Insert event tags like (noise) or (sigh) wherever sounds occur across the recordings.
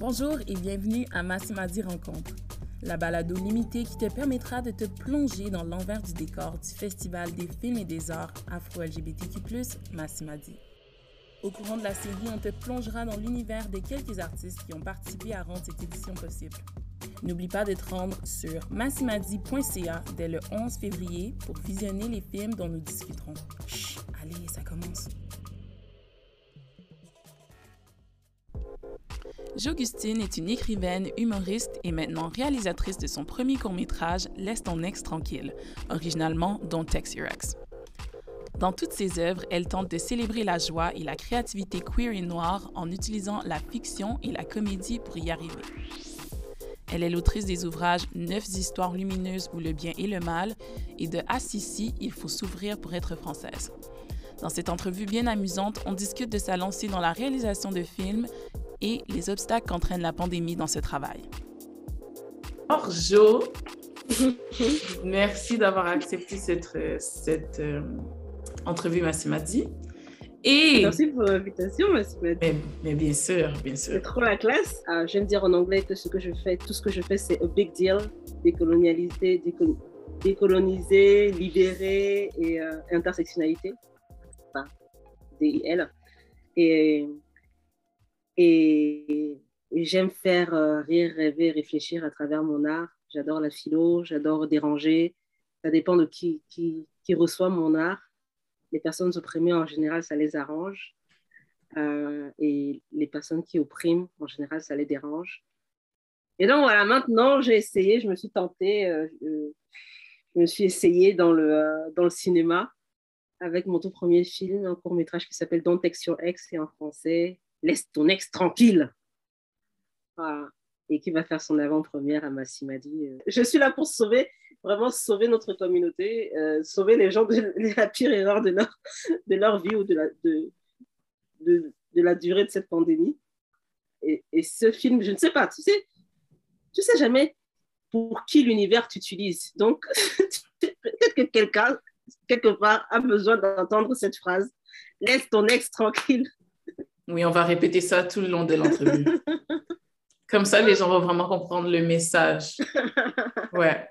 Bonjour et bienvenue à Massimadi Rencontre, la balado limitée qui te permettra de te plonger dans l'envers du décor du Festival des films et des arts afro-LGBTQ+, Massimadi. Au courant de la série, on te plongera dans l'univers des quelques artistes qui ont participé à rendre cette édition possible. N'oublie pas de te rendre sur massimadi.ca dès le 11 février pour visionner les films dont nous discuterons. Chut, allez, ça commence. J'Augustine est une écrivaine, humoriste et maintenant réalisatrice de son premier court-métrage Laisse ton ex tranquille, originalement Don't Text Your Ex. Dans toutes ses œuvres, elle tente de célébrer la joie et la créativité queer et noire en utilisant la fiction et la comédie pour y arriver. Elle est l'autrice des ouvrages Neuf histoires lumineuses où le bien et le mal et de Assisi, Il faut s'ouvrir pour être française. Dans cette entrevue bien amusante, on discute de sa lancée dans la réalisation de films et les obstacles qu'entraîne la pandémie dans ce travail. Bonjour, (laughs) merci d'avoir accepté cette, cette euh, entrevue, Massimadi. Et... Merci pour l'invitation, Massimadi. Mais, mais, bien sûr, bien sûr. C'est trop la classe. Ah, J'aime dire en anglais que ce que je fais, tout ce que je fais, c'est a big deal, décolonialiser, décoloniser, libérer et euh, intersectionnalité. Enfin, DIL. Et et, j'aime faire euh, rire, rêver, réfléchir à travers mon art. J'adore la philo, j'adore déranger. Ça dépend de qui, qui, reçoit mon art. Les personnes opprimées, en général, ça les arrange. Euh, et les personnes qui oppriment, en général, ça les dérange. Et donc, voilà, maintenant, j'ai essayé, je me suis tentée, euh, je me suis essayée dans le, dans le cinéma avec mon tout premier film, un court métrage qui s'appelle Don't Text Your Ex, et en français, laisse ton ex tranquille. Et qui va faire son avant-première à Massimadi. Euh. Je suis là pour sauver, vraiment sauver notre communauté, euh, sauver les gens de, (laughs) la pire erreur de leur, de leur vie ou de la, de, de, la durée de cette pandémie. Et, ce film, je ne sais pas, tu sais, tu sais jamais pour qui l'univers tu utilises. Donc, (laughs) peut-être que quelqu'un, quelque part, a besoin d'entendre cette phrase. Laisse ton ex tranquille. Oui, on va répéter ça tout le long de l'entrevue. (laughs) Comme ça, les gens vont vraiment comprendre le message. (laughs) Ouais.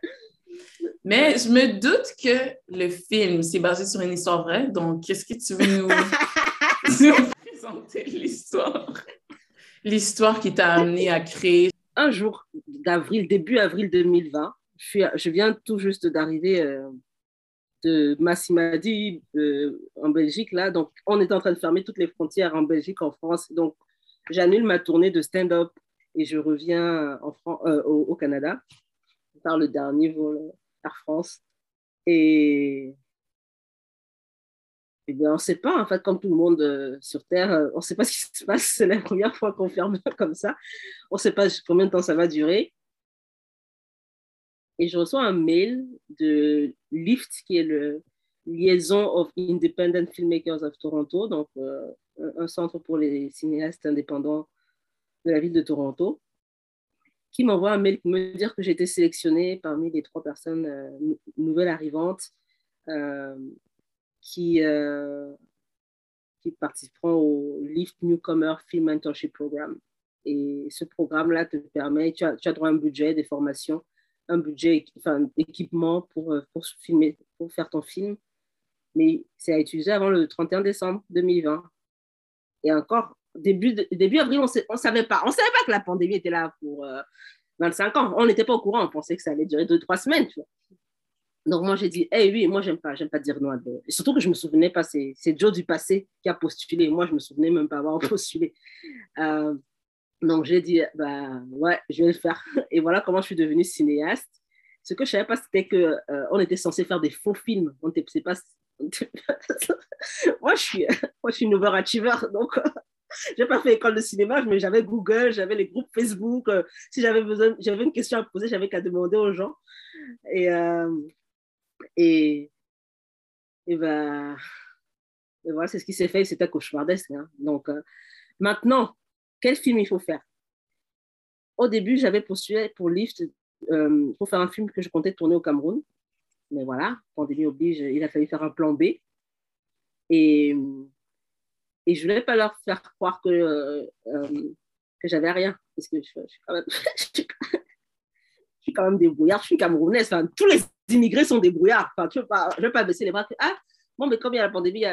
Mais je me doute que le film, c'est basé sur une histoire vraie. Donc, qu'est-ce que tu veux (laughs) nous, présenter l'histoire? L'histoire qui t'a amené à créer. Un jour d'avril, début avril 2020, je, suis, je viens tout juste d'arriver euh, de Massimadi euh, en Belgique, là. Donc, on est en train de fermer toutes les frontières en Belgique, en France. Donc, j'annule ma tournée de stand-up et je reviens en euh, au, Canada par le dernier vol Air France. Et, bien, on ne sait pas, en fait, comme tout le monde euh, sur Terre, on ne sait pas ce qui se passe. (laughs) C'est la première fois qu'on ferme (laughs) comme ça. On ne sait pas combien de temps ça va durer et je reçois un mail de LIFT, qui est le Liaison of Independent Filmmakers of Toronto, donc euh, un centre pour les cinéastes indépendants de la ville de Toronto, qui m'envoie un mail pour me dire que j'ai été sélectionnée parmi les trois personnes euh, nouvelles arrivantes euh, qui, qui participeront au LIFT Newcomer Film Mentorship Program. Et ce programme-là te permet, tu as, tu as droit à un budget, des formations un budget, enfin, d'équipement pour, euh, pour, filmer, pour faire ton film. Mais c'est à utiliser avant le 31 décembre 2020. Et encore, début, début avril, on ne savait pas. On savait pas que la pandémie était là pour 25 euh, ans. On n'était pas au courant. On pensait que ça allait durer 2-3 semaines. Tu vois. Donc moi, j'ai dit, eh oui, moi, j'aime pas, j'aime pas dire non. Et surtout que je me souvenais pas, c'est Joe du passé qui a postulé. Moi, je me souvenais même pas avoir (laughs) postulé. Euh, donc, j'ai dit, bah, ouais, je vais le faire. (laughs) Et voilà comment je suis devenue cinéaste. Ce que je ne savais pas, c'était qu'on euh, on était censé faire des faux films. On était, pas... (laughs) moi, je suis, (laughs) moi, je suis une overachiever. Donc, je n'ai pas fait école de cinéma, mais j'avais Google, j'avais les groupes Facebook. Euh, si j'avais besoin, j'avais une question à poser, j'avais qu'à demander aux gens. Et, euh, et, et, ben, et voilà, c'est ce qui s'est fait. C'était cauchemardesque. Hein. Donc, maintenant, quel film il faut faire? Au début, j'avais postulé pour Lift euh, pour faire un film que je comptais tourner au Cameroun. Mais voilà, pandémie oblige, il a fallu faire un plan B. Et, et je ne voulais pas leur faire croire que, euh, euh, que j'avais rien. Parce que je, suis quand même, débrouillard, je suis camerounaise. Tous les immigrés sont débrouillards. Je ne veux pas baisser les bras. Ah, bon, mais comme il y a la pandémie,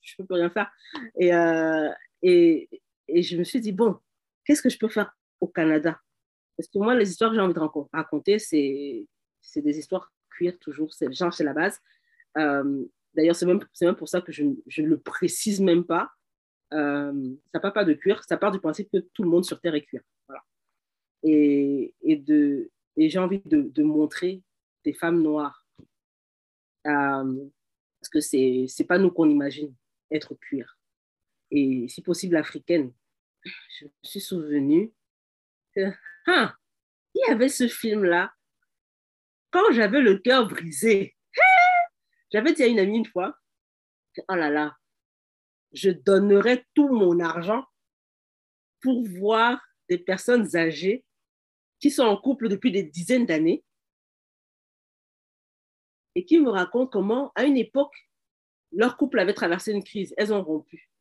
je ne peux plus rien faire. Et, euh, et je me suis dit, bon, qu'est-ce que je peux faire au Canada? Parce que moi, les histoires que j'ai envie de raconter, c'est des histoires cuir toujours, c'est genre, c'est la base. Euh, D'ailleurs, c'est même, même pour ça que je, ne le précise même pas. Euh, ça part pas de cuir, ça part du principe que tout le monde sur Terre est cuir. Voilà. Et, et, et j'ai envie de, de, montrer des femmes noires. Euh, parce que c'est pas nous qu'on imagine être cuir. Et si possible africaine. Je me suis souvenue que, hein, il y avait ce film-là quand j'avais le cœur brisé. J'avais dit à une amie une fois, oh là là, je donnerais tout mon argent pour voir des personnes âgées qui sont en couple depuis des dizaines d'années et qui me racontent comment, à une époque, leur couple avait traversé une crise. Elles ont rompu.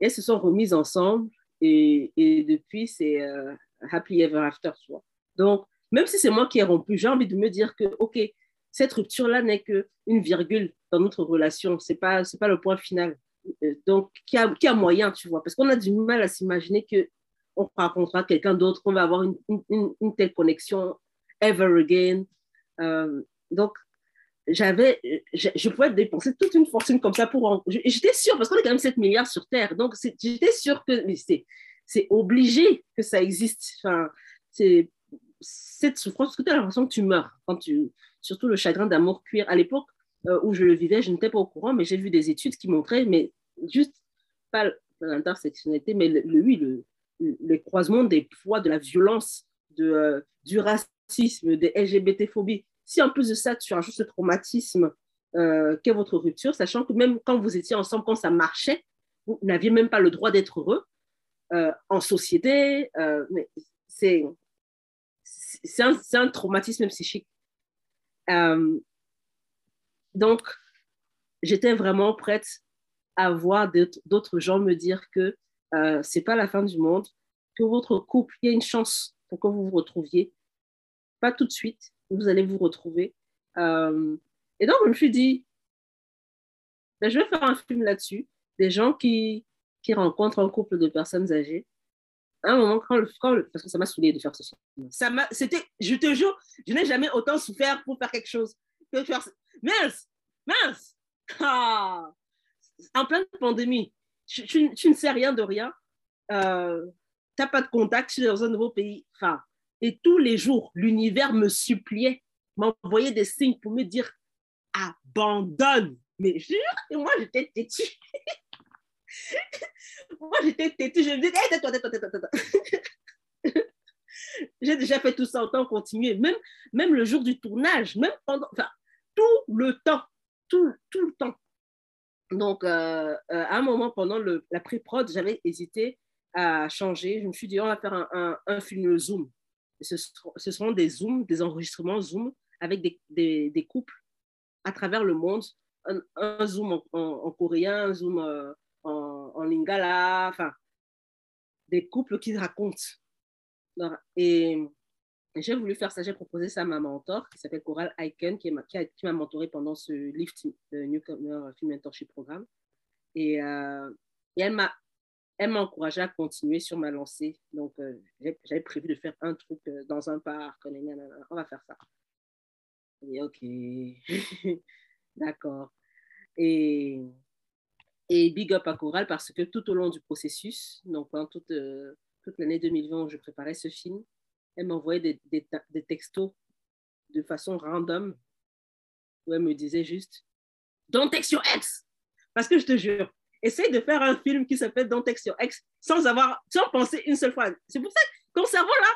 Elles se sont remises ensemble et, depuis, c'est euh, happy ever after. Donc, même si c'est moi qui ai rompu, j'ai envie de me dire que, OK, cette rupture-là n'est qu'une virgule dans notre relation. Ce n'est pas, pas le point final. Euh, donc, qui a, qui a moyen, tu vois, parce qu'on a du mal à s'imaginer qu'on rencontrera quelqu'un d'autre, qu'on va avoir une, une, une, telle connexion ever again. Euh, donc, j'avais, je, je, pouvais dépenser toute une fortune comme ça pour. J'étais sûre, parce qu'on est quand même 7 milliards sur Terre, donc j'étais sûre que c'est obligé que ça existe. Enfin, c'est cette souffrance, parce que tu as l'impression que tu meurs, quand tu, surtout le chagrin d'amour cuir. À l'époque euh, où je le vivais, je n'étais pas au courant, mais j'ai vu des études qui montraient, mais juste pas l'intersectionnalité, mais le, oui, le, le, croisement des poids, de la violence, de, euh, du racisme, des LGBT-phobies. Si en plus de ça, tu rajoutes ce traumatisme euh, qu'est votre rupture, sachant que même quand vous étiez ensemble, quand ça marchait, vous n'aviez même pas le droit d'être heureux euh, en société. Euh, c'est un, traumatisme psychique. Donc, j'étais vraiment prête à voir d'autres gens me dire que euh, c'est pas la fin du monde, que votre couple, il y a une chance pour que vous vous retrouviez. Pas tout de suite, vous allez vous retrouver. Euh, et donc, je me suis dit, ben, je vais faire un film là-dessus, des gens qui, qui rencontrent un couple de personnes âgées. Un moment, quand le, quand parce que ça m'a saoulé de faire ce Ça m'a, c'était, je te jure, je n'ai jamais autant souffert pour faire quelque chose que faire. Mince, mince, ah, en pleine pandémie, tu, tu, ne sais rien de rien, euh, tu n'as pas de contact, tu es dans un nouveau pays, enfin, et tous les jours, l'univers me suppliait, m'envoyait des signes pour me dire abandonne. Mais jure, et moi j'étais têtue. (laughs) Moi, j'étais têtue. Je me disais, hey, tais-toi, tais-toi, tais-toi. (laughs) J'ai déjà fait tout ça, autant continuer. Même, même le jour du tournage, même pendant, enfin, tout le temps, tout, tout le temps. Donc, euh, euh, à un moment, pendant la pré-prod, j'avais hésité à changer. Je me suis dit, on va faire un, un, un film Zoom. Ce, seront des Zooms, des enregistrements Zoom avec des, couples à travers le monde. Un, Zoom en, en, en, coréen, un Zoom euh, en, lingala, enfin, des couples qui racontent. Et, j'ai voulu faire ça, j'ai proposé ça à ma mentor qui s'appelle Coral Aiken, qui m'a qui mentoré pendant ce Lift Newcomer Film Mentorship Programme. Et, euh, et elle m'a elle m'a encouragé à continuer sur ma lancée. Donc, euh, j'avais prévu de faire un truc euh, dans un parc. On va faire ça. Et OK. (laughs) D'accord. Et et big up à Coral parce que tout au long du processus, donc pendant toute, euh, toute l'année 2020 où je préparais ce film, elle m'envoyait des, des, des, textos de façon random où elle me disait juste Don't text your ex Parce que je te jure, essaye de faire un film qui s'appelle Don't text your ex sans, avoir, sans penser une seule fois. C'est pour ça que ton cerveau là,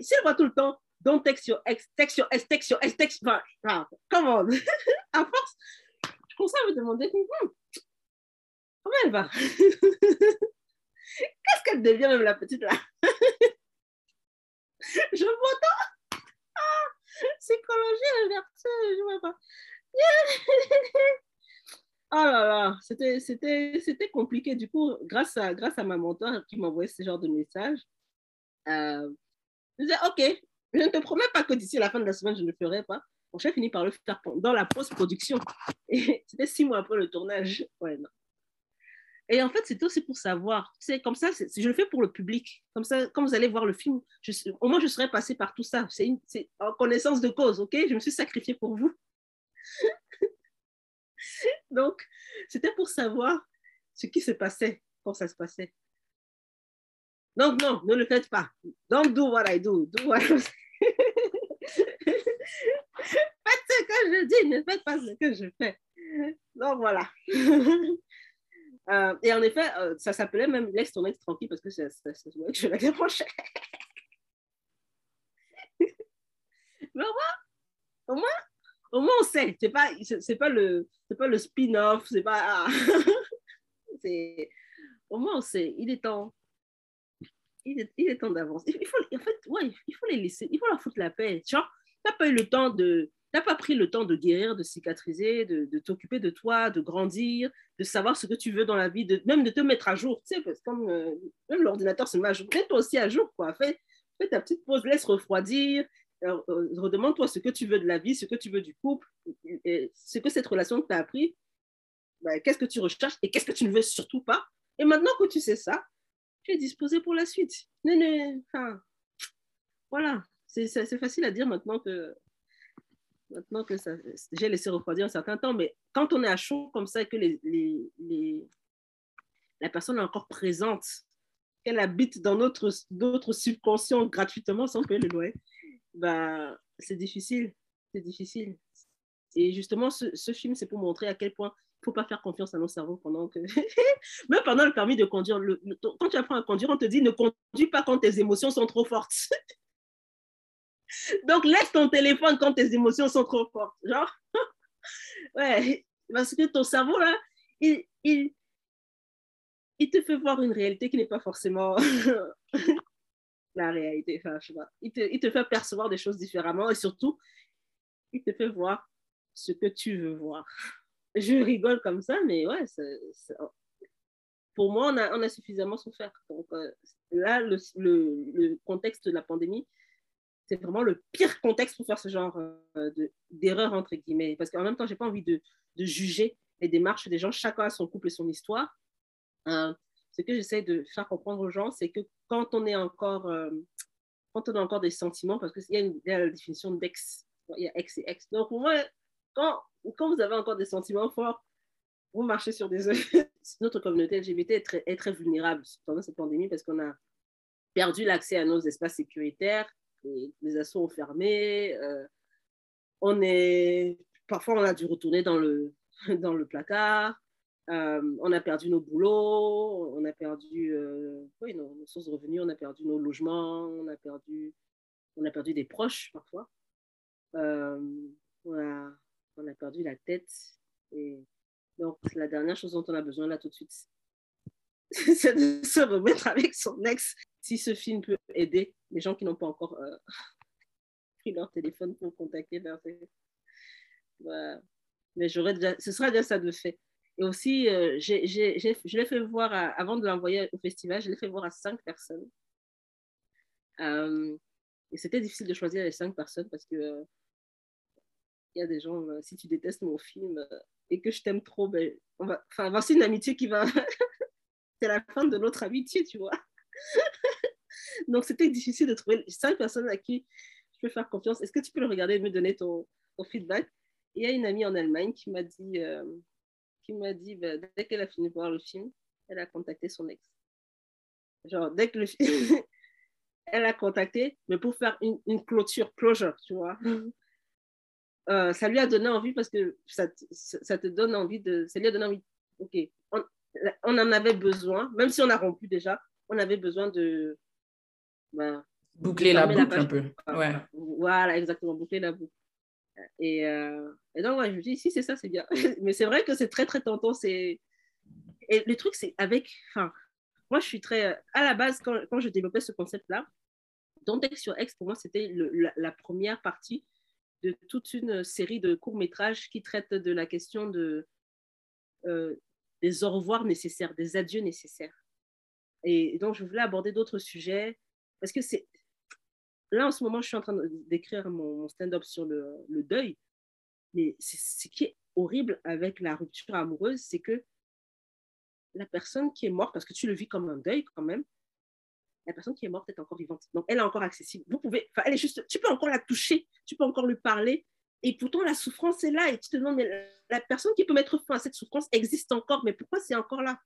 s'il voit tout le temps Don't text your ex, text your ex, text your ex, text. Enfin, comment (laughs) À force, je commence à me demander hmm, Comment elle va? (laughs) Qu'est-ce qu'elle devient même la petite là? (laughs) Je m'entends ah, Psychologie inversée, je vois pas. Oh là là, c'était, compliqué. Du coup, grâce à, grâce à ma mentor qui m'envoyait ce genre de message, euh, je disais, OK, je ne te promets pas que d'ici la fin de la semaine, je ne le ferai pas. Mon chef finit par le faire dans la post-production. (laughs) Et c'était six mois après le tournage. Ouais. Et en fait, c'est aussi pour savoir. C'est comme ça, je le fais pour le public. Comme ça, quand vous allez voir le film, au moins je serais passé par tout ça. C'est en connaissance de cause, ok? Je me suis sacrifiée pour vous. (laughs) Donc, c'était pour savoir ce qui se passait quand ça se passait. Donc, non, ne le faites pas. Don't do what I do. Do what Faites ce que je dis, ne faites pas ce que je fais. Donc, voilà. (laughs) Euh, et en effet, euh, ça s'appelait même Laisse ton ex tranquille parce que c'est que je la. (laughs) Mais au moins, au moins, au moins on sait. C'est pas, c'est pas le, c'est pas le spin-off, c'est pas. (laughs) c'est, au moins on sait. Il est temps. Il est, il est temps d'avance. Il faut, en fait, ouais, il faut les laisser, il faut leur foutre la paix. Genre, t'as pas eu le temps de, n'as pas pris le temps de guérir, de cicatriser, de, t'occuper de toi, de grandir, de savoir ce que tu veux dans la vie, de, même de te mettre à jour. Tu sais, parce que euh, même l'ordinateur se met à jour, mets-toi aussi à jour. Quoi. Fais, fais ta petite pause, laisse refroidir, redemande-toi ce que tu veux de la vie, ce que tu veux du couple, ce que cette relation t'a appris, ben, qu'est-ce que tu recherches et qu'est-ce que tu ne veux surtout pas. Et maintenant que tu sais ça, tu es disposé pour la suite. enfin, voilà, c'est facile à dire maintenant que maintenant que j'ai laissé refroidir un certain temps, mais quand on est à chaud comme ça et que la personne est encore présente, qu'elle habite dans notre, notre subconscient gratuitement sans payer le loyer, bah, c'est difficile. C'est difficile. Et justement, ce, film, c'est pour montrer à quel point il ne faut pas faire confiance à nos cerveaux pendant que. (laughs) Même pendant le permis de conduire, le, quand tu apprends à conduire, on te dit ne conduis pas quand tes émotions sont trop fortes. (laughs) Donc, laisse ton téléphone quand tes émotions sont trop fortes. Genre, (laughs) ouais, parce que ton cerveau, là, il, il, il te fait voir une réalité qui n'est pas forcément la réalité. Enfin, je sais. Il, te, il te fait percevoir des choses différemment et surtout, il te fait voir ce que tu veux voir. (laughs) Je rigole comme ça, mais ouais, pour moi, on a, on a suffisamment souffert. Donc euh, là, le, le, contexte de la pandémie, c'est vraiment le pire contexte pour faire ce genre euh, d'erreur, entre guillemets. Parce qu'en même temps, je n'ai pas envie de, de, juger les démarches des gens. Chacun a son couple et son histoire. Euh, ce que j'essaie de faire comprendre aux gens, c'est que quand on est encore, euh, quand on a encore des sentiments, parce qu'il y, y, a la définition d'ex, il y a ex et ex. Donc, pour moi, quand, vous avez encore des sentiments forts, vous marchez sur des œufs. (laughs) Notre communauté LGBT est très, est très vulnérable pendant cette pandémie parce qu'on a perdu l'accès à nos espaces sécuritaires les, assauts ont fermé. Euh, on est, parfois, on a dû retourner dans le, (laughs) dans le placard. Euh, on a perdu nos boulots, on a perdu euh, nos, sources de revenus, on a perdu nos logements, on a perdu, on a perdu des proches parfois. on, a, on, a, perdu la tête. Et donc, la dernière chose dont on a besoin là tout de suite, (laughs) c'est de se remettre avec son ex si ce film peut aider les gens qui n'ont pas encore euh, (laughs) pris leur téléphone pour contacter leur voilà. Mais déjà, ce sera déjà ça de fait. Et aussi, euh, je l'ai fait voir, avant de l'envoyer au festival, je l'ai fait voir à cinq personnes. Euh, et c'était difficile de choisir les cinq personnes parce que il y a des gens, si tu détestes mon film et que je t'aime trop, ben, on va, une amitié qui va. (laughs) C'est la fin de notre amitié, tu vois. (laughs) Donc, c'était difficile de trouver cinq personnes à qui je peux faire confiance. Est-ce que tu peux le regarder et me donner ton, feedback? Il y a une amie en Allemagne qui m'a dit, euh, qui m'a dit bah, dès qu'elle a fini de voir le film, elle a contacté son ex. Genre, dès que le film. (laughs) elle a contacté, mais pour faire une, une clôture, closure, tu vois. Euh, ça lui a donné envie parce que ça, ça, te donne envie de. Ça lui a donné envie. Ok, on, on en avait besoin, même si on a rompu déjà, on avait besoin de, ben, boucler la boucle un peu. Ouais. Voilà, exactement, boucler la boucle. Et, euh, et donc, je me dis, si c'est ça, c'est bien. (laughs) Mais c'est vrai que c'est très, très tentant. Et le truc, c'est avec. Enfin, moi, je suis très. À la base, quand, je développais ce concept-là, Don't X sur X, pour moi, c'était la, première partie de toute une série de courts-métrages qui traitent de la question de euh, des au revoir nécessaires, des adieux nécessaires. Et donc, je voulais aborder d'autres sujets parce que c'est. Là, en ce moment, je suis en train d'écrire mon stand-up sur le, deuil. Mais ce qui est horrible avec la rupture amoureuse, c'est que la personne qui est morte, parce que tu le vis comme un deuil quand même, la personne qui est morte est encore vivante. Donc, elle est encore accessible. Vous pouvez, elle est juste, tu peux encore la toucher, tu peux encore lui parler. Et pourtant, la souffrance est là. Et tu te demandes, mais la personne qui peut mettre fin à cette souffrance existe encore, mais pourquoi c'est encore là?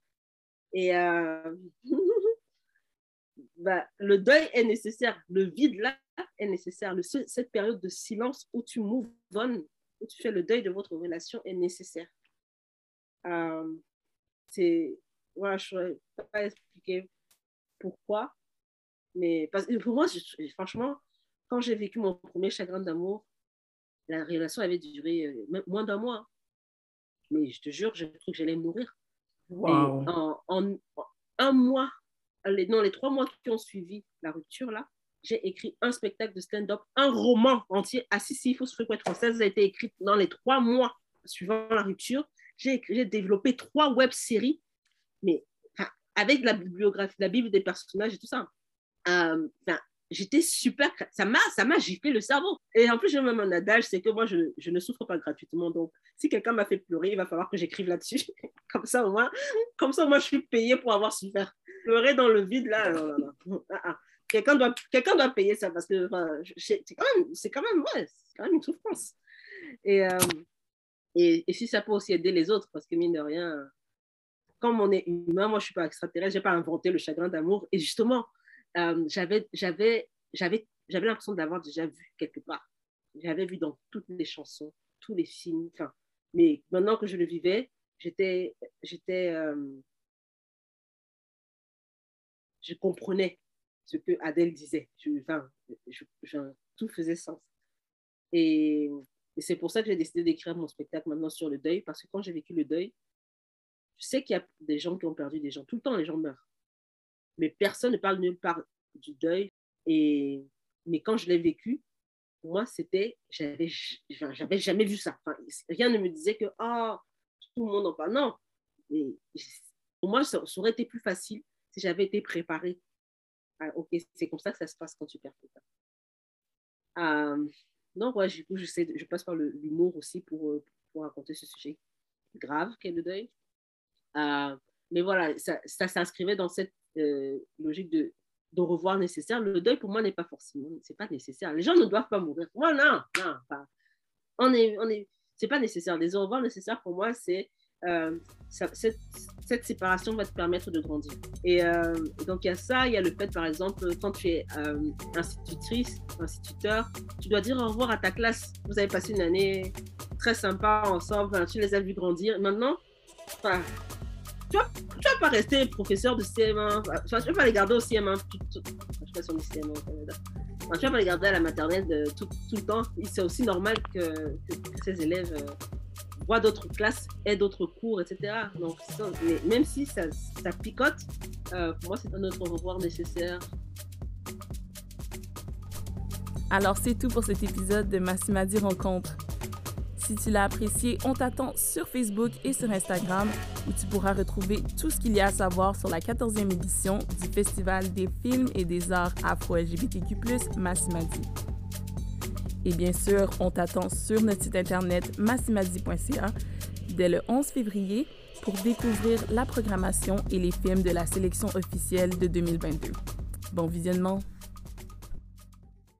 Et euh, bah, le deuil est nécessaire. Le vide là est nécessaire. Le, cette période de silence où tu move on, où tu fais le deuil de votre relation est nécessaire. Euh, c'est, voilà, je ne pourrais pas expliquer pourquoi, mais parce, pour moi, franchement, quand j'ai vécu mon premier chagrin d'amour, la relation avait duré euh, moins d'un mois. Mais je te jure, j'ai cru que j'allais mourir. En, un mois, les, non, les trois mois qui ont suivi la rupture, là, j'ai écrit un spectacle de stand-up, un roman entier. Ah si, si, il faut se être française, a été écrit dans les trois mois suivant la rupture. J'ai développé trois web-séries, mais avec la bibliographie, la Bible des personnages et tout ça. Euh, j'étais super, ça m'a, ça m'a giflé le cerveau. Et en plus, j'ai même un adage, c'est que moi, je, ne souffre pas gratuitement. Donc, si quelqu'un m'a fait pleurer, il va falloir que j'écrive là-dessus. (laughs) comme ça, au moins, comme ça, moi, je suis payée pour avoir souffert. Pleurer dans le vide, là, ah, ah. Quelqu'un doit, quelqu'un doit payer ça parce que c'est quand même, c'est quand même, ouais, c'est quand même une souffrance. Et, euh, et, et, si ça peut aussi aider les autres, parce que mine de rien, comme on est humain, moi, je suis pas extraterrestre, j'ai pas inventé le chagrin d'amour. Et justement, euh, j'avais, l'impression d'avoir déjà vu quelque part. J'avais vu dans toutes les chansons, tous les films. Mais maintenant que je le vivais, j'étais, euh, je comprenais ce que Adèle disait. Je, tout faisait sens. Et, et c'est pour ça que j'ai décidé d'écrire mon spectacle maintenant sur le deuil, parce que quand j'ai vécu le deuil, je sais qu'il y a des gens qui ont perdu des gens. Tout le temps, les gens meurent mais personne ne parle nulle part du deuil. Et, mais quand je l'ai vécu, moi, c'était, j'avais, jamais vu ça. rien ne me disait que, oh, tout le monde en parle. Non. Et, pour moi, ça, aurait été plus facile si j'avais été préparée. Ah, ok, c'est comme ça que ça se passe quand tu perds quelqu'un. Euh, donc, ouais, du coup, je, passe par l'humour aussi pour, euh, pour raconter ce sujet grave qu'est le deuil. Euh, mais voilà, ça, ça s'inscrivait dans cette euh, logique de, de revoir nécessaire. Le deuil, pour moi, n'est pas forcément, c'est pas nécessaire. Les gens ne doivent pas mourir. Moi, non, non, pas. On est, on est, c'est pas nécessaire. Les au revoir nécessaires, pour moi, c'est euh, cette, cette, séparation va te permettre de grandir. Et euh, donc, il y a ça, il y a le fait, par exemple, quand tu es institutrice, instituteur, tu dois dire au revoir à ta classe. Vous avez passé une année très sympa ensemble, tu les as vus grandir. Maintenant, enfin, tu vas, vas pas rester professeur de CM1, tu vas, pas les garder au CM1, tout, tout, je sais pas si on est CM1 au Canada. Enfin, tu vas pas les garder à la maternelle tout, tout, le temps. C'est aussi normal que, que, ces élèves euh, voient d'autres classes, aient d'autres cours, etc. Donc, mais même si ça, ça picote, euh, pour moi, c'est un autre revoir nécessaire. Alors, c'est tout pour cet épisode de Massimadi Rencontre. Si tu l'as apprécié, on t'attend sur Facebook et sur Instagram où tu pourras retrouver tout ce qu'il y a à savoir sur la 14e édition du Festival des films et des arts afro-LGBTQ+, Massimadi. Et bien sûr, on t'attend sur notre site internet massimadi.ca dès le 11 février pour découvrir la programmation et les films de la sélection officielle de 2022. Bon visionnement!